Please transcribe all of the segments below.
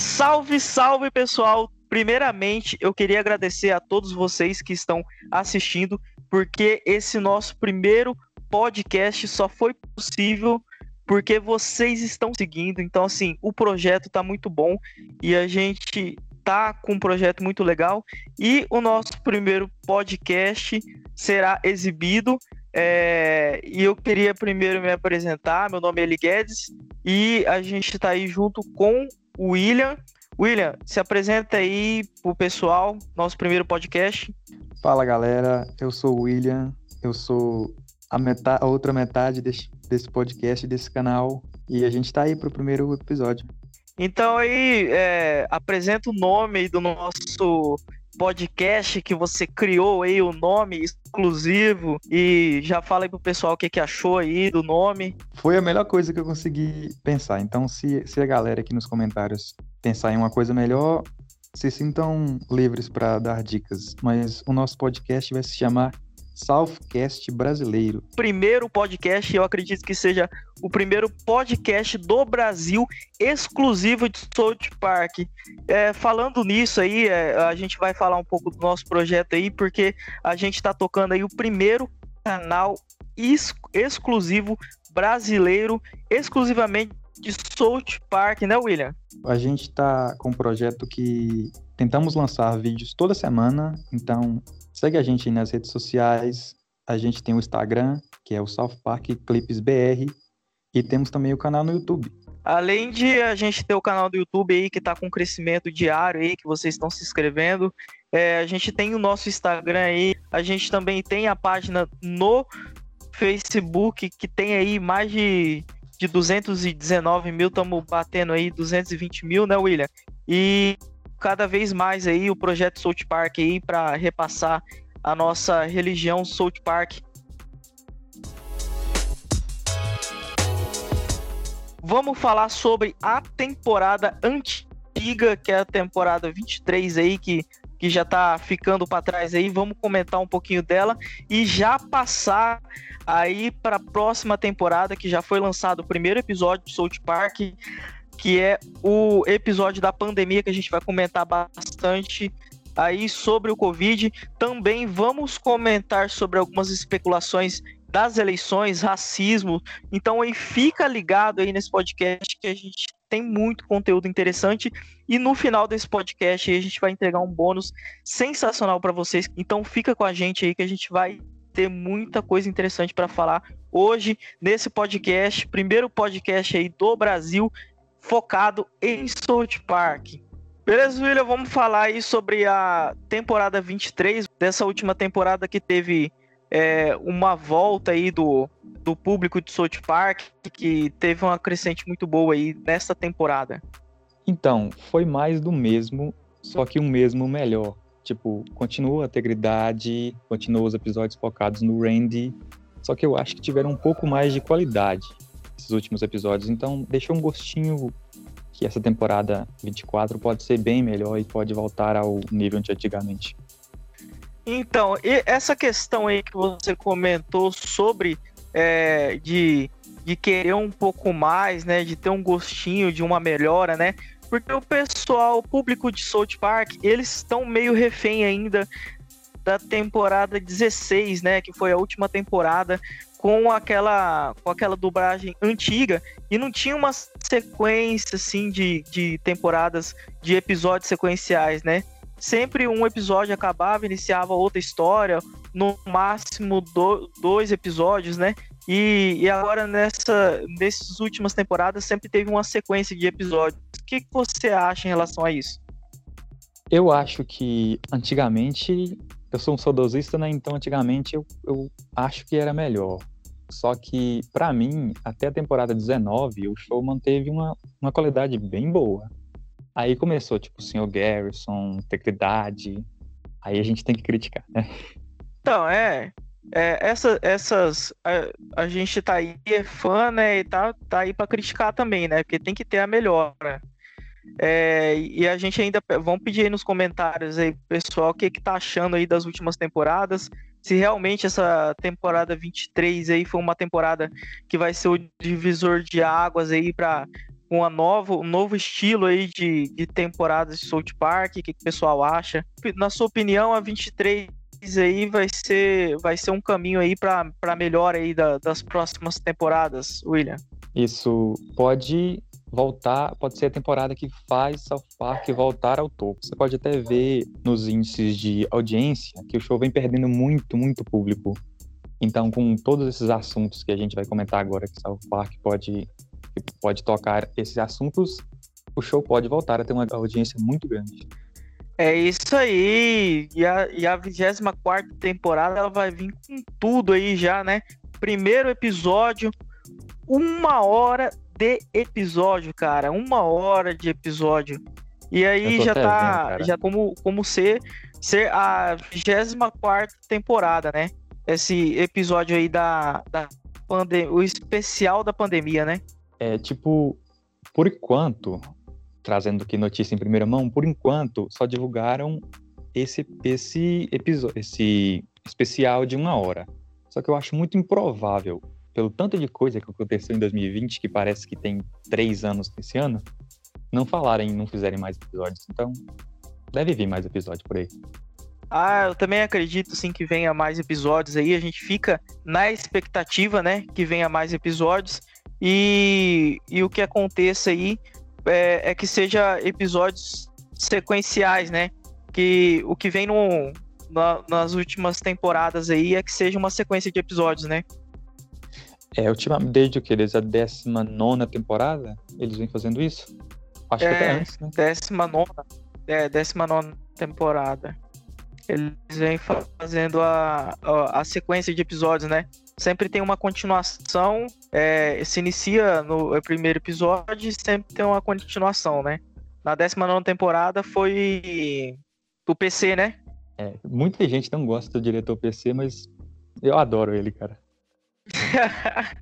Salve, salve pessoal! Primeiramente, eu queria agradecer a todos vocês que estão assistindo, porque esse nosso primeiro podcast só foi possível porque vocês estão seguindo. Então, assim, o projeto tá muito bom e a gente tá com um projeto muito legal. E o nosso primeiro podcast será exibido. É... e eu queria primeiro me apresentar. Meu nome é Eli Guedes e a gente está aí junto com o William. William, se apresenta aí pro pessoal, nosso primeiro podcast. Fala galera, eu sou o William, eu sou a, metade, a outra metade desse, desse podcast, desse canal, e a gente tá aí pro primeiro episódio. Então aí, é, apresenta o nome do nosso podcast que você criou aí, o nome exclusivo, e já fala aí pro pessoal o que, que achou aí do nome. Foi a melhor coisa que eu consegui pensar. Então, se, se a galera aqui nos comentários pensar em uma coisa melhor, se sintam livres para dar dicas. Mas o nosso podcast vai se chamar Southcast brasileiro. Primeiro podcast, eu acredito que seja o primeiro podcast do Brasil exclusivo de South Park. É, falando nisso aí, é, a gente vai falar um pouco do nosso projeto aí, porque a gente está tocando aí o primeiro canal ex exclusivo brasileiro, exclusivamente de South Park, né, William? A gente está com um projeto que tentamos lançar vídeos toda semana, então Segue a gente nas redes sociais. A gente tem o Instagram, que é o South Park Clips BR, e temos também o canal no YouTube. Além de a gente ter o canal do YouTube aí que está com crescimento diário aí, que vocês estão se inscrevendo, é, a gente tem o nosso Instagram aí, a gente também tem a página no Facebook que tem aí mais de, de 219 mil, estamos batendo aí 220 mil, né, William? E cada vez mais aí o projeto South Park aí para repassar a nossa religião South Park. Vamos falar sobre a temporada antiga, que é a temporada 23 aí, que, que já tá ficando para trás aí. Vamos comentar um pouquinho dela e já passar aí para a próxima temporada, que já foi lançado o primeiro episódio de South Park que é o episódio da pandemia que a gente vai comentar bastante aí sobre o Covid. Também vamos comentar sobre algumas especulações das eleições, racismo. Então aí fica ligado aí nesse podcast que a gente tem muito conteúdo interessante e no final desse podcast a gente vai entregar um bônus sensacional para vocês. Então fica com a gente aí que a gente vai ter muita coisa interessante para falar hoje nesse podcast, primeiro podcast aí do Brasil focado em South Park. Beleza, William? Vamos falar aí sobre a temporada 23, dessa última temporada que teve é, uma volta aí do, do público de South Park, que teve uma crescente muito boa aí nesta temporada. Então, foi mais do mesmo, só que um mesmo melhor. Tipo, continua a integridade, continua os episódios focados no Randy, só que eu acho que tiveram um pouco mais de qualidade esses últimos episódios. Então, deixou um gostinho que essa temporada 24 pode ser bem melhor e pode voltar ao nível de antigamente. Então, essa questão aí que você comentou sobre é, de, de querer um pouco mais, né, de ter um gostinho de uma melhora, né? Porque o pessoal, o público de South Park, eles estão meio refém ainda da temporada 16, né, que foi a última temporada com aquela com aquela dublagem antiga e não tinha uma sequência assim de, de temporadas de episódios sequenciais, né? Sempre um episódio acabava, iniciava outra história, no máximo do, dois episódios, né? E, e agora nessa nessas últimas temporadas sempre teve uma sequência de episódios. O que, você acha em relação a isso? Eu acho que antigamente eu sou um saudosista, né? Então, antigamente eu, eu acho que era melhor. Só que, para mim, até a temporada 19, o show manteve uma, uma qualidade bem boa. Aí começou, tipo, o Sr. Garrison, Integridade. Aí a gente tem que criticar, né? Então, é. é essa, essas. A, a, gente tá aí, é fã, né? E tá, tá aí pra criticar também, né? Porque tem que ter a melhora. É, e a gente ainda. Vamos pedir aí nos comentários aí, pessoal, o que, que tá achando aí das últimas temporadas se realmente essa temporada 23 aí foi uma temporada que vai ser o divisor de águas aí para com a novo, um novo estilo aí de, de temporada de South Park, o que, que o pessoal acha? Na sua opinião, a 23 aí vai ser, vai ser um caminho aí para melhor aí da, das próximas temporadas, William? Isso pode voltar, pode ser a temporada que faz South Park voltar ao topo. Você pode até ver nos índices de audiência que o show vem perdendo muito, muito público. Então, com todos esses assuntos que a gente vai comentar agora, que South Park pode, pode tocar esses assuntos, o show pode voltar a ter uma audiência muito grande. É isso aí. E a, e a 24 temporada ela vai vir com tudo aí já, né? Primeiro episódio, uma hora de episódio, cara. Uma hora de episódio. E aí já tá. Vendo, já como, como ser, ser a 24 temporada, né? Esse episódio aí da, da pandemia. O especial da pandemia, né? É tipo, por enquanto, trazendo aqui notícia em primeira mão, por enquanto só divulgaram esse, esse episódio, esse especial de uma hora. Só que eu acho muito improvável pelo tanto de coisa que aconteceu em 2020, que parece que tem três anos esse ano, não falarem, não fizerem mais episódios. Então, deve vir mais episódio por aí. Ah, eu também acredito sim que venha mais episódios aí. A gente fica na expectativa, né, que venha mais episódios e, e o que aconteça aí é, é que seja episódios sequenciais, né? Que o que vem no, na, nas últimas temporadas aí é que seja uma sequência de episódios, né? É, ultimamente, desde o que? Desde a 19 temporada, eles vêm fazendo isso? Acho é, que até antes, né? 19, é, 19 temporada. Eles vêm fazendo a, a, a, sequência de episódios, né? Sempre tem uma continuação, é, se inicia no primeiro episódio e sempre tem uma continuação, né? Na 19 temporada foi do PC, né? É, muita gente não gosta do diretor PC, mas eu adoro ele, cara.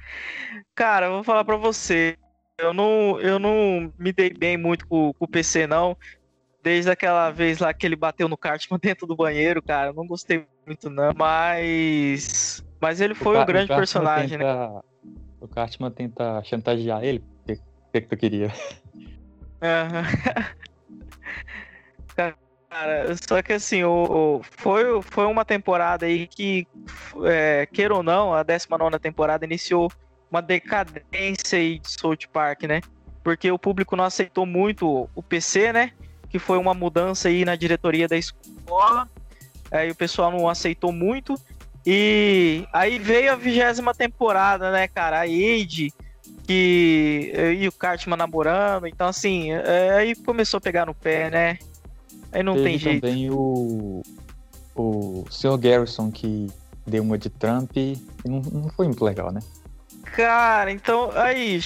Cara, eu vou falar pra você. Eu não, eu não me dei bem muito com, com o PC, não. Desde aquela vez lá que ele bateu no Cartman dentro do banheiro, cara. Eu não gostei muito, não. Mas. Mas ele foi um grande personagem, né? tenta, né? O Cartman tenta chantagear ele. O que, que, que tu queria? Uhum. Cara, só que assim, o, o, foi, foi uma temporada aí que, é, queira ou não, a 19 temporada iniciou uma decadência aí de South Park, né? Porque o público não aceitou muito o PC, né? Que foi uma mudança aí na diretoria da escola. Aí o pessoal não aceitou muito. E aí veio a vigésima temporada, né, cara? A Age, que. E o Cartman namorando. Então, assim, é, aí começou a pegar no pé, né? Aí não Teve tem jeito. também o, o Sr. Garrison que deu uma de Trump e não, não foi muito legal, né? Cara, então aí,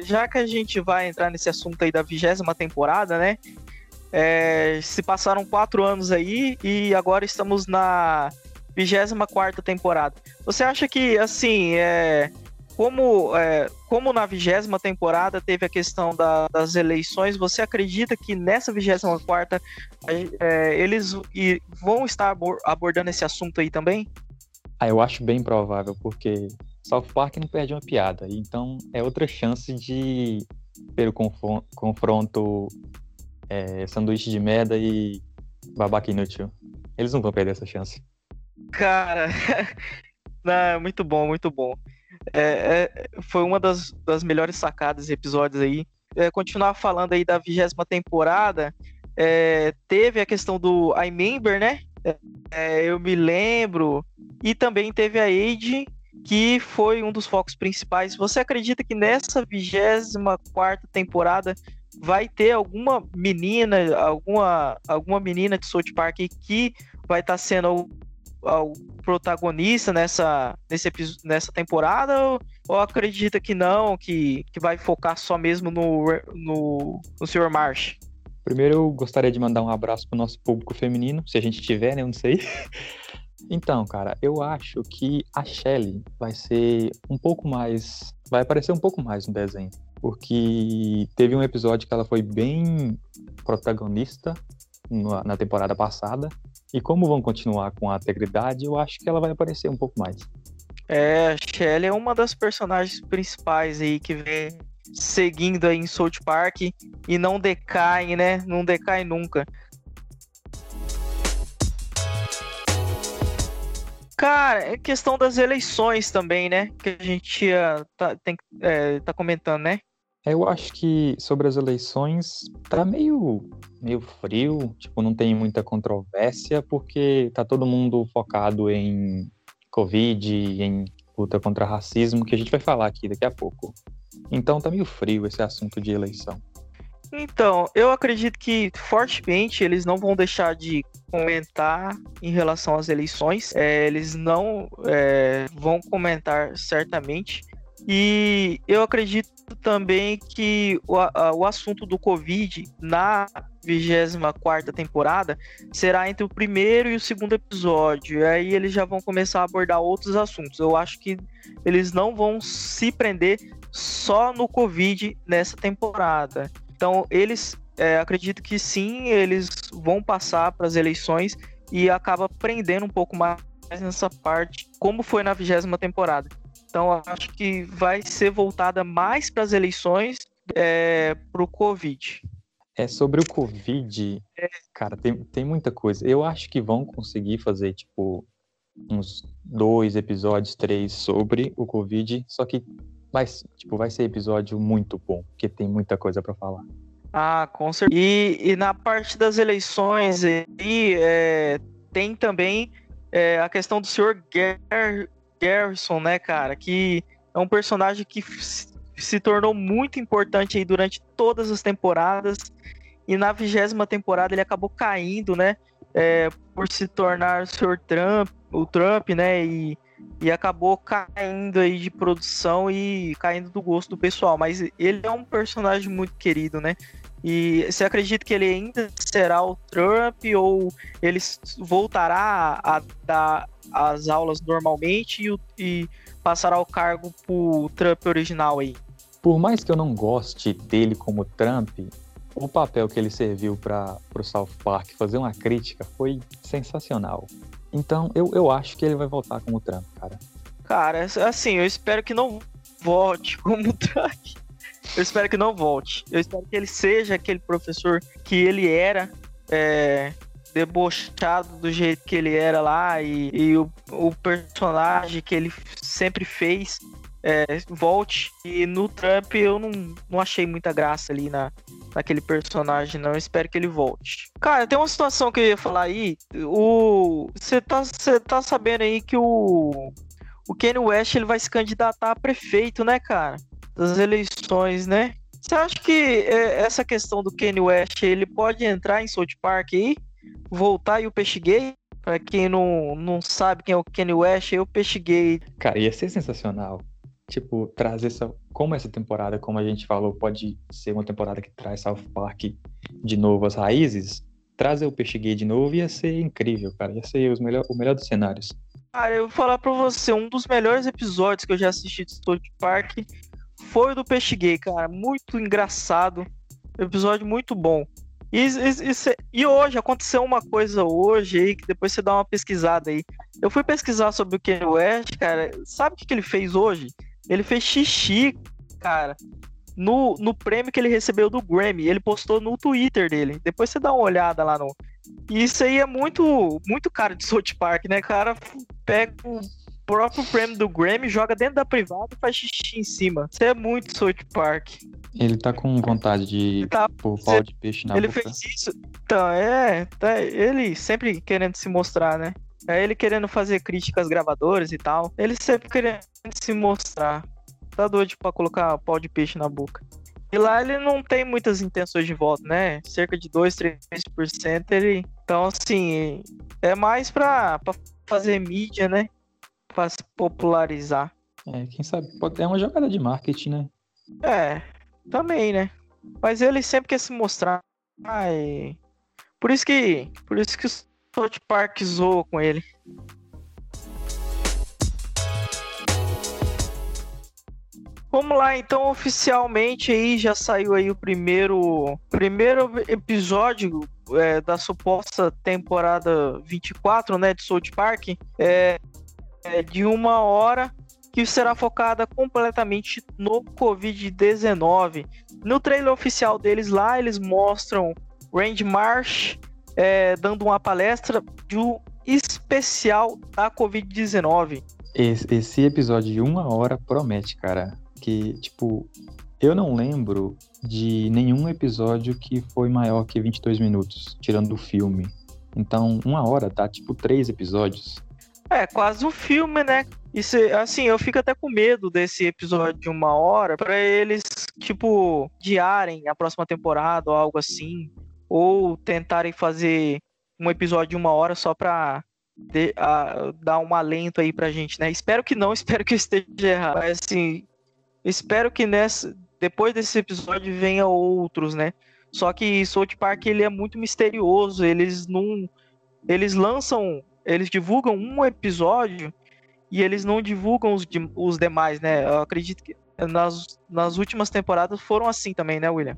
já que a gente vai entrar nesse assunto aí da vigésima temporada, né? É, se passaram quatro anos aí e agora estamos na vigésima quarta temporada. Você acha que, assim, é, como, é, como na vigésima temporada teve a questão da, das eleições, você acredita que nessa vigésima quarta é, eles vão estar abordando esse assunto aí também? Ah, eu acho bem provável, porque South Park não perde uma piada, então é outra chance de ter o confronto é, sanduíche de merda e babaca inútil. Eles não vão perder essa chance. Cara, não, muito bom, muito bom. É, é, foi uma das, das melhores sacadas episódios aí. É, continuar falando aí da vigésima temporada, é, teve a questão do I Remember, né? É, eu me lembro. E também teve a Age, que foi um dos focos principais. Você acredita que nessa vigésima quarta temporada vai ter alguma menina, alguma, alguma menina de South Park que vai estar tá sendo ao protagonista nessa, nesse, nessa temporada ou, ou, acredita que não, que, que vai focar só mesmo no, no, no Sr. Marsh? Primeiro eu gostaria de mandar um abraço pro nosso público feminino, se a gente tiver, né? Eu não sei. Então, cara, eu acho que a Shelly vai ser um pouco mais. Vai aparecer um pouco mais no desenho. Porque teve um episódio que ela foi bem protagonista na temporada passada. E como vão continuar com a integridade, eu acho que ela vai aparecer um pouco mais. É, a Shelly é uma das personagens principais aí que vem, seguindo aí em South Park e não decai, né? Não decai nunca. Cara, é questão das eleições também, né? Que a gente uh, tá, tem, é, tá comentando, né? Eu acho que sobre as eleições tá meio, meio frio, tipo, não tem muita controvérsia, porque tá todo mundo focado em Covid, em luta contra racismo, que a gente vai falar aqui daqui a pouco. Então tá meio frio esse assunto de eleição. Então, eu acredito que fortemente eles não vão deixar de comentar em relação às eleições. É, eles não é, vão comentar certamente. E eu acredito também que o, a, o assunto do Covid na 24 temporada será entre o primeiro e o segundo episódio. E aí eles já vão começar a abordar outros assuntos. Eu acho que eles não vão se prender só no Covid nessa temporada. Então, eles é, acredito que sim, eles vão passar para as eleições e acaba prendendo um pouco mais nessa parte, como foi na vigésima temporada. Então, acho que vai ser voltada mais para as eleições é, para o Covid. É sobre o Covid, é. cara, tem, tem muita coisa. Eu acho que vão conseguir fazer, tipo, uns dois episódios, três sobre o Covid, só que vai, tipo, vai ser episódio muito bom, porque tem muita coisa para falar. Ah, com certeza. E, e, na parte das eleições aí, é, tem também é, a questão do senhor Gar Garrison, né, cara? Que é um personagem que se tornou muito importante aí durante todas as temporadas. E na vigésima temporada ele acabou caindo, né? É, por se tornar o senhor Trump, o Trump, né? E e acabou caindo aí de produção e caindo do gosto do pessoal. Mas ele é um personagem muito querido, né? E você acredita que ele ainda será o Trump ou ele voltará a dar as aulas normalmente e, e passará o cargo pro Trump original aí? Por mais que eu não goste dele como Trump, o papel que ele serviu para o South Park fazer uma crítica foi sensacional. Então, eu, eu acho que ele vai voltar como Trump, cara. Cara, assim, eu espero que não volte como Trump. Eu espero que não volte. Eu espero que ele seja aquele professor que ele era, é, debochado do jeito que ele era lá e, e o, o, personagem que ele sempre fez é, volte. E no Trump eu não, não achei muita graça ali na, naquele personagem, não. Eu espero que ele volte. Cara, tem uma situação que eu ia falar aí. O. Você tá, tá sabendo aí que o. O Kanye West ele vai se candidatar a prefeito, né, cara? Das eleições, né? Você acha que é, essa questão do Kanye West ele pode entrar em South Park aí? Voltar e o Peixe Gay? Pra quem não, não sabe quem é o Kanye West, o Peixe Gay. Cara, ia ser sensacional tipo, trazer essa. Como essa temporada, como a gente falou, pode ser uma temporada que traz South Park de novo as raízes, trazer o Peixe Gay de novo ia ser incrível, cara. Ia ser os melhor, o melhor dos cenários. Cara, eu vou falar pra você, um dos melhores episódios que eu já assisti de South Park foi o do Peixe Gay, cara. Muito engraçado. Episódio muito bom. E, e, e, hoje aconteceu uma coisa hoje aí, que depois você dá uma pesquisada aí. Eu fui pesquisar sobre o Kanye West, cara. Sabe o que, que ele fez hoje? Ele fez xixi, cara, no, no prêmio que ele recebeu do Grammy. Ele postou no Twitter dele. Depois você dá uma olhada lá no. E isso aí é muito, muito cara de South Park, né? Cara pega o próprio prêmio do Grammy, joga dentro da privada e faz xixi em cima. Isso é muito South Park. Ele tá com vontade de tá, pôr pau de peixe na ele boca. Ele fez isso. Então, é. Tá, ele sempre querendo se mostrar, né? É ele querendo fazer críticas gravadoras e tal. Ele sempre querendo se mostrar. Tá doido pra colocar pau de peixe na boca. E lá ele não tem muitas intenções de voto, né? Cerca de 2, 3% ele. Então, assim, é mais pra, pra fazer mídia, né? Pra se popularizar. É, quem sabe? Pode... É uma jogada de marketing, né? É, também, né? Mas ele sempre quer se mostrar. Ai. Por isso que. Por isso que South Park zoa com ele. Vamos lá, então oficialmente aí já saiu aí o primeiro primeiro episódio é, da suposta temporada 24, né, de South Park, é, é de uma hora que será focada completamente no Covid-19. No trailer oficial deles lá, eles mostram Randy Marsh é, dando uma palestra de um especial da Covid-19. Esse, esse episódio de uma hora promete, cara. Que, tipo, eu não lembro de nenhum episódio que foi maior que 22 minutos, tirando do filme. Então, uma hora tá tipo três episódios. É, quase um filme, né? Isso, assim, eu fico até com medo desse episódio de uma hora para eles, tipo, diarem a próxima temporada ou algo assim. Ou tentarem fazer um episódio de uma hora só pra de, a, dar um alento aí pra gente, né? Espero que não, espero que eu esteja errado. Mas assim, espero que nessa, depois desse episódio venha outros, né? Só que South Park ele é muito misterioso, eles não eles lançam, eles divulgam um episódio e eles não divulgam os, os demais, né? Eu acredito que nas, nas últimas temporadas foram assim também, né, William?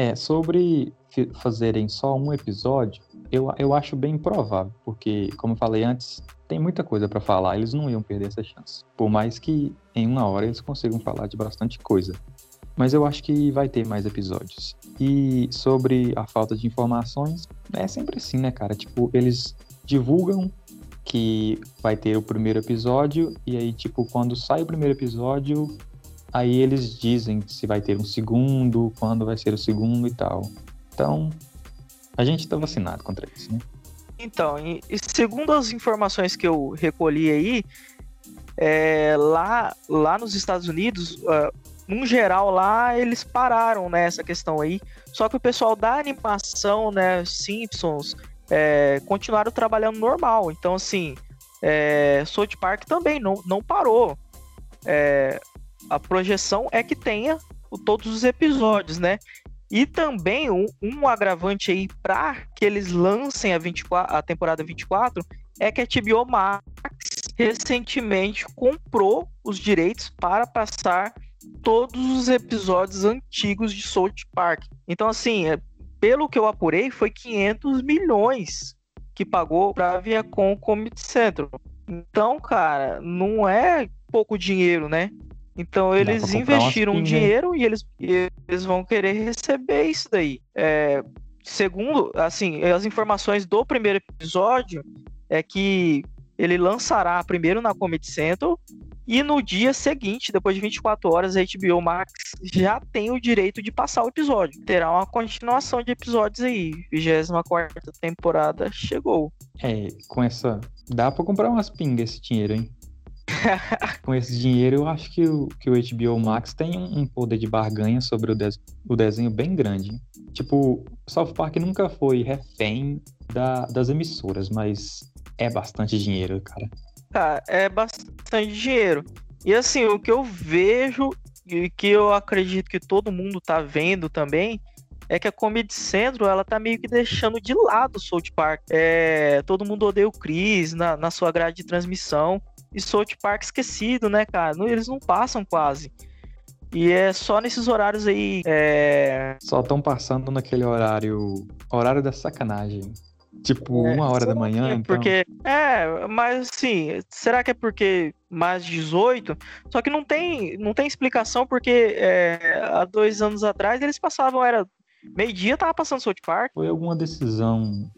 É, sobre fazerem só um episódio, eu, eu acho bem provável, porque, como eu falei antes, tem muita coisa para falar, eles não iam perder essa chance. Por mais que em uma hora eles consigam falar de bastante coisa. Mas eu acho que vai ter mais episódios. E sobre a falta de informações, é sempre assim, né, cara? Tipo, eles divulgam que vai ter o primeiro episódio, e aí, tipo, quando sai o primeiro episódio, aí eles dizem se vai ter um segundo, quando vai ser o segundo e tal. Então, a gente tá vacinado contra isso, né? Então, e, segundo as informações que eu recolhi aí, é, lá, lá nos Estados Unidos, uh, num geral lá, eles pararam nessa né, questão aí. Só que o pessoal da animação, né, Simpsons, é, continuaram trabalhando normal. Então, assim, é, South Park também não, não parou. É, a projeção é que tenha todos os episódios, né? E também um, um agravante aí para que eles lancem a, 24, a temporada 24 é que a HBO Max recentemente comprou os direitos para passar todos os episódios antigos de South Park. Então, assim, é, pelo que eu apurei, foi 500 milhões que pagou para a Viacom Comedy Central. Então, cara, não é pouco dinheiro, né? Então eles investiram dinheiro e eles, e eles vão querer receber isso daí. É, segundo, assim, as informações do primeiro episódio é que ele lançará primeiro na Comedy Central e no dia seguinte, depois de 24 horas, a HBO Max já tem o direito de passar o episódio. Terá uma continuação de episódios aí. 24 temporada chegou. É, com essa. Dá pra comprar umas pingas esse dinheiro, hein? com esse dinheiro, eu acho que o, que o HBO Max tem um, poder de barganha sobre o, de, o desenho bem grande. Tipo, South Park nunca foi refém da, das emissoras, mas é bastante dinheiro, cara. Tá, é bastante dinheiro. E assim, o que eu vejo e que eu acredito que todo mundo tá vendo também é que a Comedy Central ela tá meio que deixando de lado o South Park. É, todo mundo odeia o Chris na, na sua grade de transmissão e South Park esquecido, né, cara? Eles não passam quase. E é só nesses horários aí. É... Só estão passando naquele horário. Horário da sacanagem. Tipo, é, uma hora da manhã, é então. Porque. É, mas assim, será que é porque mais 18? Só que não tem, não tem explicação, porque é, há dois anos atrás eles passavam, era. Meio-dia tava passando South Park. Foi alguma decisão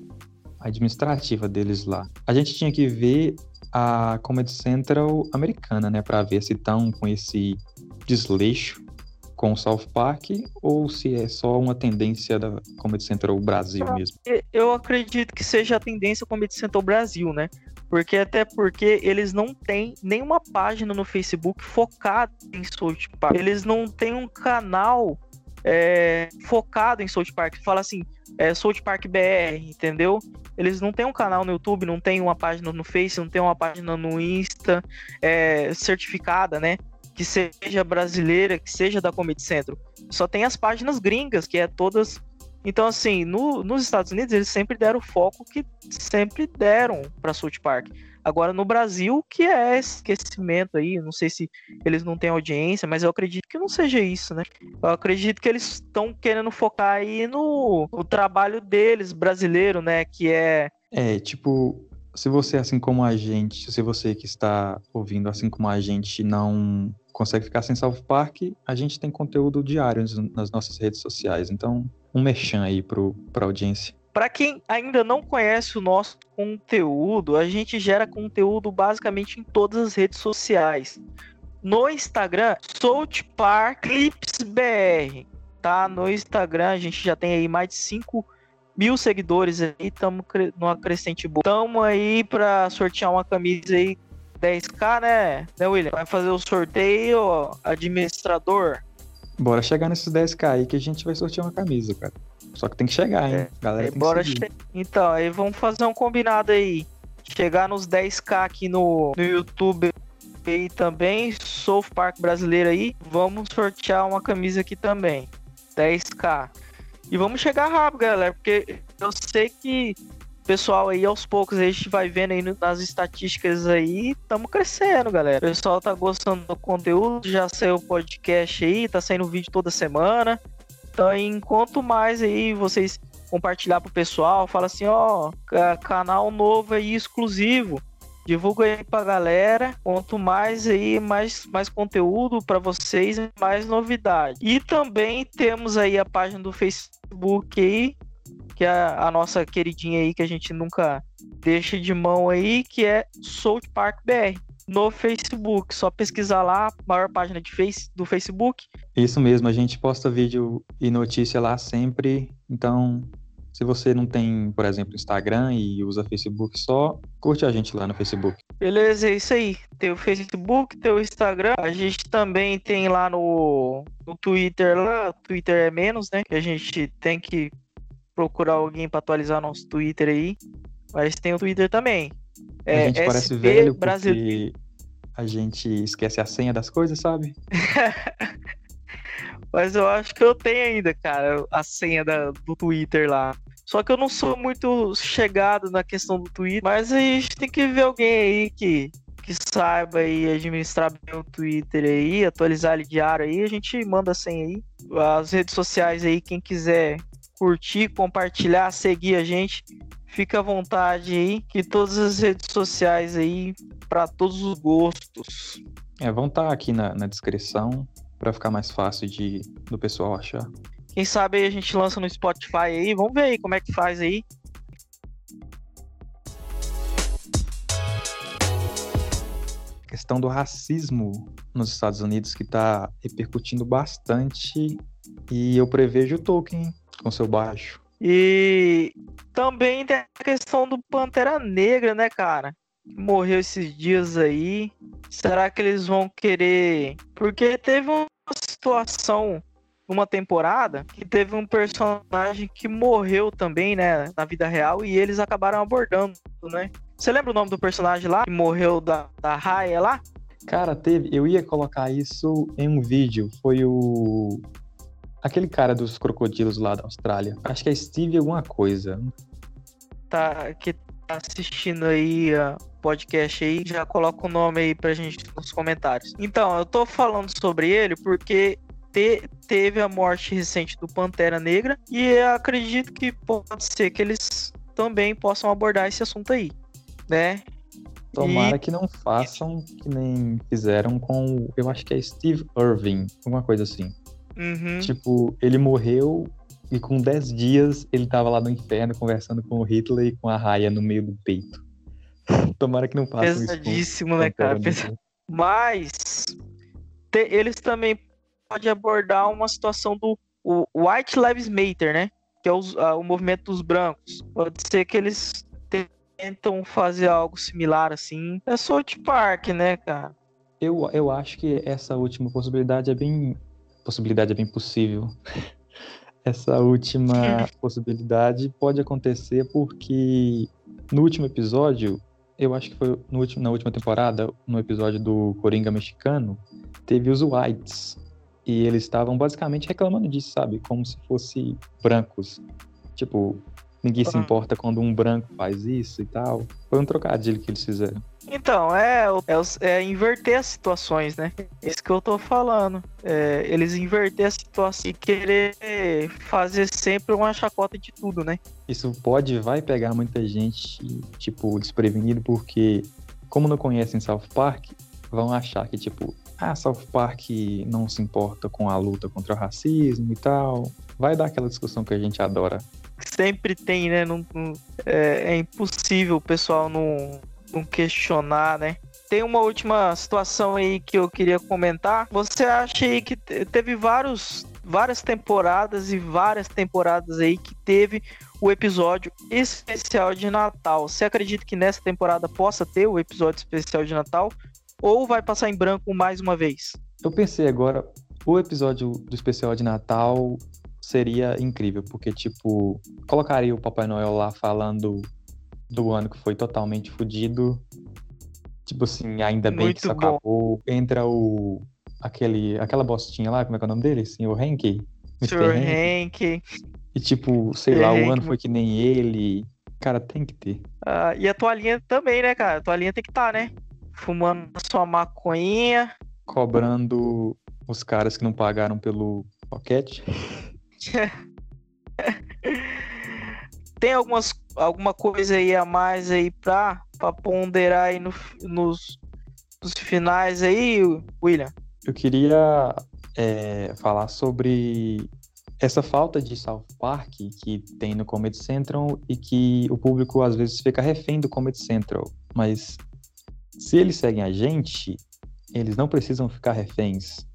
administrativa deles lá. A gente tinha que ver a Comedy Central americana, né, para ver se estão com esse desleixo com o South Park ou se é só uma tendência da Comedy Central Brasil mesmo. Eu acredito que seja a tendência Comedy Central Brasil, né? Porque até porque eles não têm nenhuma página no Facebook focada em South Park. Eles não têm um canal é, focado em South Park. Fala assim, é, South Park BR, entendeu? Eles não têm um canal no YouTube, não tem uma página no Face, não tem uma página no Insta é, certificada, né? Que seja brasileira, que seja da Comedy Central. Só tem as páginas gringas, que é todas. Então, assim, no, nos Estados Unidos, eles sempre deram o foco que sempre deram para South Park. Agora, no Brasil, que é esquecimento aí, não sei se eles não têm audiência, mas eu acredito que não seja isso, né? Eu acredito que eles estão querendo focar aí no, no trabalho deles, brasileiro, né? Que é. É, tipo, se você, assim como a gente, se você que está ouvindo, assim como a gente, não consegue ficar sem South Park, a gente tem conteúdo diário nas nossas redes sociais. Então, um merchan aí para a audiência. Para quem ainda não conhece o nosso conteúdo, a gente gera conteúdo basicamente em todas as redes sociais. No Instagram, South Park Clips BR, tá? No Instagram a gente já tem aí mais de 5 mil seguidores aí, estamos numa crescente boa. Estamos aí para sortear uma camisa aí 10k, né? Né, William? Vai fazer o sorteio, administrador. Bora chegar nesses 10k aí que a gente vai sortear uma camisa, cara. Só que tem que chegar, hein? É, Galera, tem bora che... Então, aí vamos fazer um combinado aí. Chegar nos 10k aqui no, no YouTube e também, South Park brasileiro aí. Vamos sortear uma camisa aqui também. 10k. E vamos chegar rápido, galera, porque eu sei que pessoal aí aos poucos a gente vai vendo aí nas estatísticas aí, estamos crescendo, galera. O pessoal tá gostando do conteúdo, já saiu o podcast aí, tá saindo vídeo toda semana. Então, enquanto mais aí vocês compartilhar pro pessoal, fala assim, ó, canal novo aí exclusivo. Divulga aí pra galera. Quanto mais aí, mais, mais conteúdo para vocês, mais novidade. E também temos aí a página do Facebook aí, que é a nossa queridinha aí, que a gente nunca deixa de mão aí, que é South Park BR no Facebook. Só pesquisar lá, maior página de face, do Facebook. Isso mesmo, a gente posta vídeo e notícia lá sempre. Então, se você não tem, por exemplo, Instagram e usa Facebook só, curte a gente lá no Facebook. Beleza, é isso aí. Tem o Facebook, tem o Instagram. A gente também tem lá no, no Twitter lá. O Twitter é menos, né? Que a gente tem que procurar alguém para atualizar nosso Twitter aí. Mas tem o Twitter também. É, a gente parece velho Brasil... a gente esquece a senha das coisas, sabe? Mas eu acho que eu tenho ainda, cara, a senha da, do Twitter lá. Só que eu não sou muito chegado na questão do Twitter. Mas a gente tem que ver alguém aí que, que saiba aí administrar bem o Twitter aí, atualizar ele diário aí. A gente manda a senha aí. As redes sociais aí, quem quiser curtir, compartilhar, seguir a gente, fica à vontade aí, que todas as redes sociais aí, para todos os gostos. É, vão estar tá aqui na, na descrição para ficar mais fácil de do pessoal achar. Quem sabe aí a gente lança no Spotify aí, vamos ver aí como é que faz aí. questão do racismo nos Estados Unidos que está repercutindo bastante e eu prevejo o Tolkien com seu baixo. E também tem a questão do Pantera Negra, né, cara? Morreu esses dias aí. Será que eles vão querer. Porque teve uma situação numa temporada que teve um personagem que morreu também, né, na vida real, e eles acabaram abordando, né? Você lembra o nome do personagem lá que morreu da, da raia lá? Cara, teve. Eu ia colocar isso em um vídeo. Foi o Aquele cara dos crocodilos lá da Austrália. Acho que é Steve alguma coisa. Tá, que tá assistindo aí o podcast aí, já coloca o nome aí pra gente nos comentários. Então, eu tô falando sobre ele porque te, teve a morte recente do Pantera Negra e acredito que pode ser que eles também possam abordar esse assunto aí, né? Tomara e... que não façam que nem fizeram com, eu acho que é Steve Irving, alguma coisa assim. Uhum. Tipo, ele morreu e com 10 dias ele tava lá no inferno conversando com o Hitler e com a raia no meio do peito. Tomara que não façam Pesadíssimo, né, cara? Mas te, eles também podem abordar uma situação do o White Lives Matter, né? Que é os, a, o movimento dos brancos. Pode ser que eles tentam fazer algo similar assim. É South Park, né, cara? Eu, eu acho que essa última possibilidade é bem possibilidade é bem possível. Essa última possibilidade pode acontecer porque no último episódio, eu acho que foi no último, na última temporada, no episódio do Coringa mexicano, teve os Whites. E eles estavam basicamente reclamando disso, sabe? Como se fosse brancos. Tipo, ninguém se Ah. importa quando um branco faz isso e tal. Foi um trocadilho que eles fizeram. Então, é, é, é inverter as situações, né? É Isso que eu tô falando. É, eles inverter a situação e querer fazer sempre uma chacota de tudo, né? Isso pode, vai pegar muita gente, tipo, desprevenido, porque, como não conhecem South Park, vão achar que, tipo, ah, South Park não se importa com a luta contra o racismo e tal. Vai dar aquela discussão que a gente adora. Sempre tem, né? Não, não- é, é impossível o pessoal não, não questionar, né? Tem uma última situação aí que eu queria comentar. Você acha aí que te- teve vários, várias temporadas e várias temporadas aí que teve o episódio especial de Natal. Você acredita que nessa temporada possa ter o episódio especial de Natal? Ou vai passar em branco mais uma vez? Eu pensei agora, o episódio do especial de Natal seria incrível, porque, tipo, colocaria o Papai Noel lá falando do ano que foi totalmente fodido. Tipo assim, ainda bem Muito que isso bom. acabou. Entra o. Aquele, aquela bostinha lá, como é que é o nome dele? Senhor Henke? Sr. Hank. Hank. E tipo, sei Sr. lá, o ano foi que nem ele. Cara, tem que ter. Ah, e a toalhinha também, né, cara? A toalhinha tem que estar, né? Fumando sua maconhinha. Cobrando os caras que não pagaram pelo pocket. Tem algumas, alguma coisa aí a mais aí pra, pra ponderar aí no, nos, nos finais aí, William? Eu queria é, falar sobre essa falta de South Park que tem no Comedy Central e que o público às vezes fica refém do Comedy Central. Mas se eles seguem a gente, eles não precisam ficar reféns.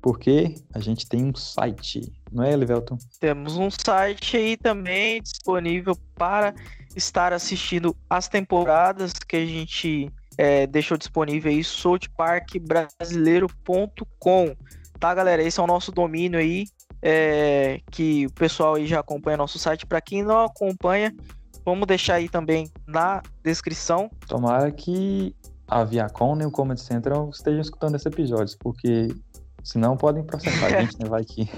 Porque a gente tem um site, não é, Livelton? Temos um site aí também disponível para estar assistindo as temporadas que a gente é, deixou disponível aí, southparkbrasileiro.com. Tá, galera? Esse é o nosso domínio aí, é, que o pessoal aí já acompanha nosso site. Para quem não acompanha, vamos deixar aí também na descrição. Tomara que a Viacom e o Comedy Central estejam escutando esse episódio, porque senão podem processar a gente, né? Vai que.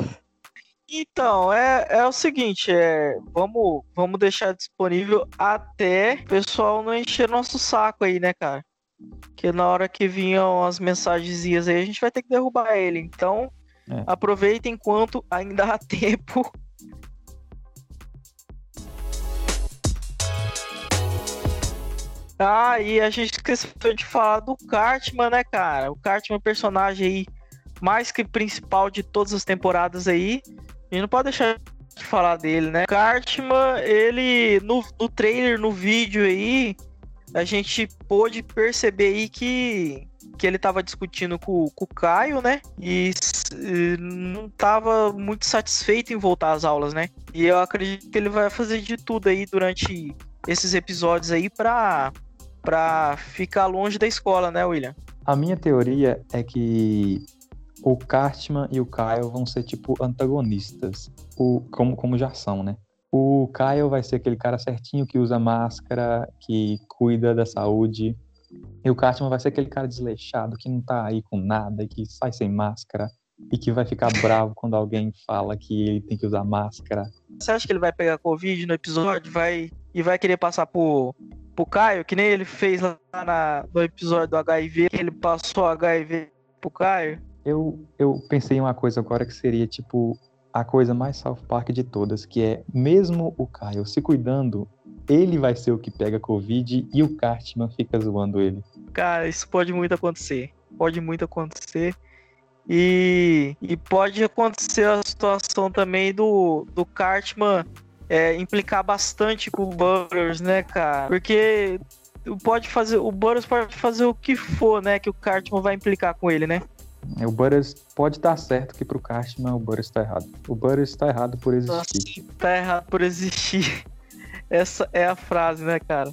Então, é, é o seguinte, é, vamos, vamos deixar disponível até o pessoal não encher nosso saco aí, né, cara? Porque na hora que vinham as mensagenzinhas aí, a gente vai ter que derrubar ele. Então, É. aproveitem enquanto ainda há tempo. Ah, e a gente esqueceu de falar do Cartman, né, cara? O Cartman é um personagem aí mais que principal de todas as temporadas aí. Gente não pode deixar de falar dele, né? Cartman, ele no, no trailer, no vídeo aí, a gente pôde perceber aí que, que ele tava discutindo com, com o Caio, né? E e não tava muito satisfeito em voltar às aulas, né? E eu acredito que ele vai fazer de tudo aí durante esses episódios aí pra, pra ficar longe da escola, né, William? A minha teoria é que o Cartman e o Kyle vão ser tipo antagonistas, o, como, como já são, né? O Kyle vai ser aquele cara certinho que usa máscara, que cuida da saúde. E o Cartman vai ser aquele cara desleixado que não tá aí com nada, que sai sem máscara e que vai ficar bravo quando alguém fala que ele tem que usar máscara. Você acha que ele vai pegar Covid no episódio vai, e vai querer passar pro, pro Caio, que nem ele fez lá na- no episódio do HIV, ele passou HIV pro Caio? Eu, eu pensei em uma coisa agora que seria tipo a coisa mais South Park de todas, que é mesmo o Kyle se cuidando, ele vai ser o que pega Covid e o Cartman fica zoando ele. Cara, isso pode muito acontecer. Pode muito acontecer. E, e pode acontecer a situação também do, do Cartman é, implicar bastante com o Butters, né, cara? Porque pode fazer, o Butters pode fazer o que for, né? Que o Cartman vai implicar com ele, né? É, O Butters pode estar certo que pro Cartman o Butters tá errado. O Butters tá errado por Nossa, existir. tá errado por existir. Essa é a frase, né, cara?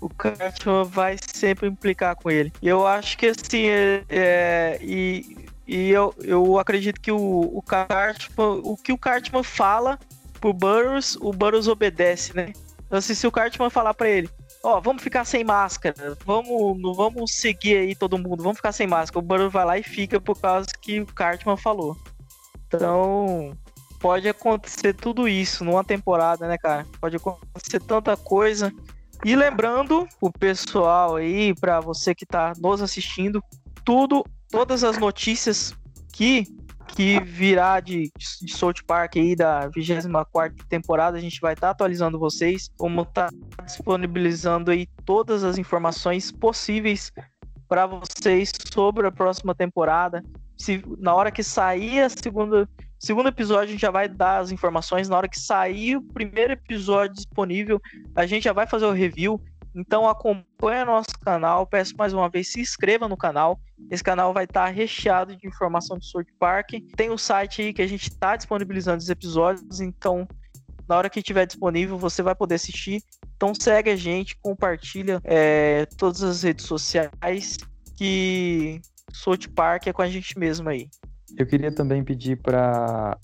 O Cartman vai sempre implicar com ele. E eu acho que assim, é, é, e, e eu, eu acredito que o, o Cartman, o que o Cartman fala pro Burroughs, o Burroughs obedece, né? Então, assim, se o Cartman falar pra ele, ó, vamos ficar sem máscara, vamos, não vamos seguir aí todo mundo, vamos ficar sem máscara. O Burroughs vai lá e fica por causa que o Cartman falou. Então, pode acontecer tudo isso numa temporada, né, cara? Pode acontecer tanta coisa. E lembrando o pessoal aí, para você que tá nos assistindo, tudo, todas as notícias que que virá de, de South Park aí da 24 temporada, a gente vai estar tá atualizando vocês, como tá disponibilizando aí todas as informações possíveis para vocês sobre a próxima temporada. Se na hora que sair a segunda segundo episódio, a gente já vai dar as informações. Na hora que sair o primeiro episódio disponível, a gente já vai fazer o review. Então acompanha nosso canal, peço mais uma vez, se inscreva no canal. Esse canal vai estar recheado de informação de Sword Park. Tem o site aí que a gente está disponibilizando os episódios, então na hora que estiver disponível você vai poder assistir. Então segue a gente, compartilha é, todas as redes sociais que South Park é com a gente mesmo aí. Eu queria também pedir para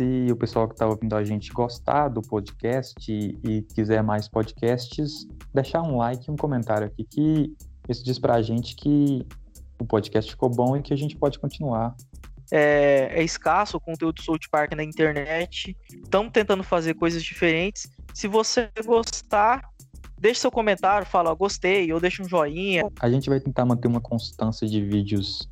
se o pessoal que está ouvindo a gente gostar do podcast e, e, quiser mais podcasts, deixar um like e um comentário aqui que isso diz para a gente que o podcast ficou bom e que a gente pode continuar. É, é escasso o conteúdo do South Park na internet. Estamos tentando fazer coisas diferentes. Se você gostar, deixe seu comentário, fala gostei, ou deixa um joinha. A gente vai tentar manter uma constância de vídeos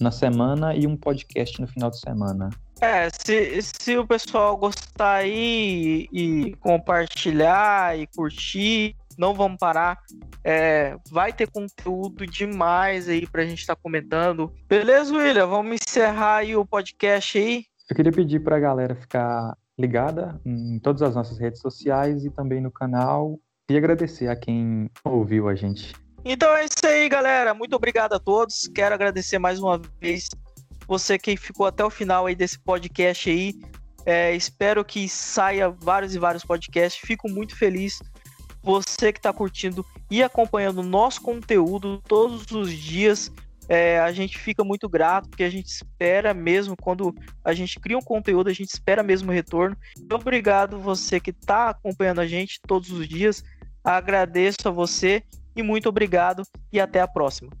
na semana e um podcast no final de semana. É, se, se o pessoal gostar aí e, compartilhar e curtir, não vamos parar. É, vai ter conteúdo demais aí pra gente estar tá comentando. Beleza, William? Vamos encerrar aí o podcast aí. Eu queria pedir pra galera ficar ligada em todas as nossas redes sociais e também no canal e agradecer a quem ouviu a gente. Então é isso aí, galera. Muito obrigado a todos. Quero agradecer mais uma vez você que ficou até o final aí desse podcast aí. É, espero que saia vários e vários podcasts. Fico muito feliz. Você que está curtindo e acompanhando nosso conteúdo todos os dias. É, a gente fica muito grato, porque a gente espera mesmo, quando a gente cria um conteúdo, a gente espera mesmo o retorno. Obrigado você que está acompanhando a gente todos os dias. Agradeço a você e muito obrigado e até a próxima.